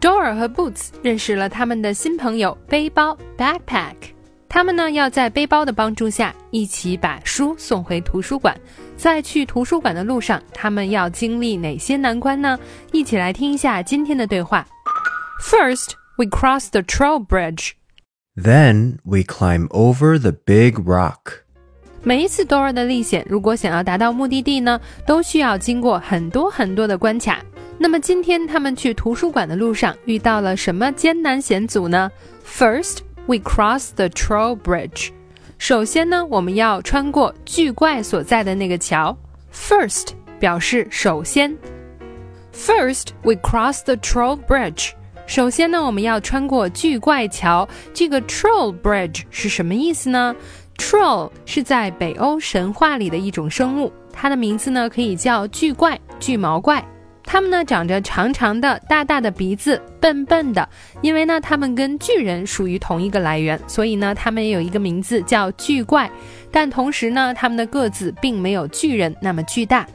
Dora 和 Boots 认识了他们的新朋友背包 backpack。他们呢要在背包的帮助下一起把书送回图书馆。在去图书馆的路上，他们要经历哪些难关呢？一起来听一下今天的对话。First, we cross the troll bridge. Then we climb over the big rock. 每一次 Dora 的历险，如果想要达到目的地呢，都需要经过很多很多的关卡。那么今天他们去图书馆的路上遇到了什么艰难险阻呢？First, we cross the troll bridge. 首先呢，我们要穿过巨怪所在的那个桥。First 表示首先。First, we cross the troll bridge. 首先呢，我们要穿过巨怪桥。这个 troll bridge 是什么意思呢？Troll 是在北欧神话里的一种生物，它的名字呢可以叫巨怪、巨毛怪。它们呢长着长长的、大大的鼻子，笨笨的。因为呢，它们跟巨人属于同一个来源，所以呢，它们也有一个名字叫巨怪。但同时呢，它们的个子并没有巨人那么巨大。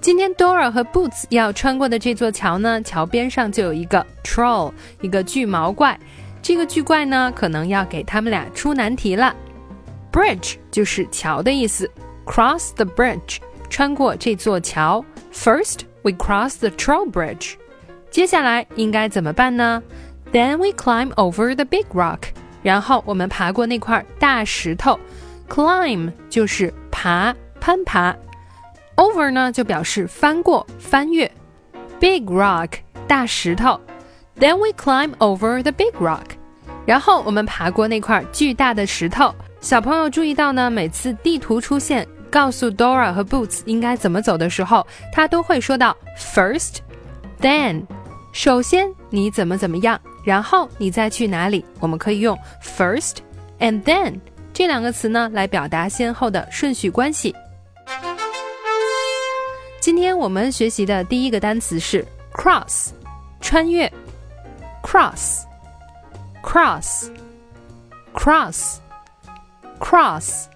今天 Dora 和 Boots 要穿过的这座桥呢，桥边上就有一个 troll，一个巨毛怪。这个巨怪呢，可能要给他们俩出难题了。Bridge 就是桥的意思，cross the bridge，穿过这座桥。First we cross the troll bridge，接下来应该怎么办呢？Then we climb over the big rock，然后我们爬过那块大石头。Climb 就是爬、攀爬。Over 呢就表示翻过、翻越。Big rock 大石头，Then we climb over the big rock，然后我们爬过那块巨大的石头。小朋友注意到呢，每次地图出现 告诉 Dora 和 Boots 应该怎么走的时候，他都会说到 first, then。首先你怎么怎么样，然后你再去哪里。我们可以用 first and then 这两个词呢来表达先后的顺序关系。今天我们学习的第一个单词是 cross，穿越。cross，cross，cross，cross。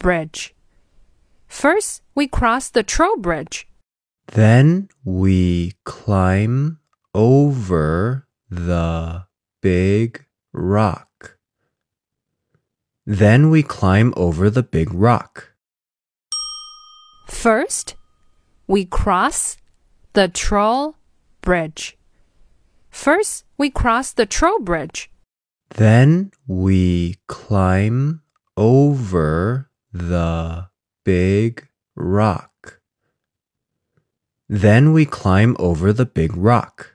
bridge. First, we cross the troll bridge. Then we climb over the big rock. Then we climb over the big rock. First, we cross the troll bridge. First, we cross the troll bridge. Then we climb over the big rock. Then we climb over the big rock.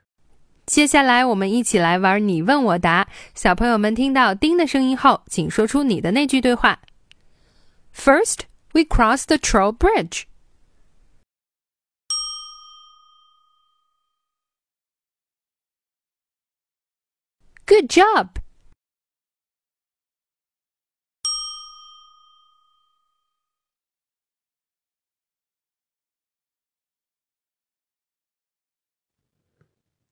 接下来，我们一起来玩你问我答。小朋友们听到“叮”的声音后，请说出你的那句对话。First, we cross the troll bridge. Good job.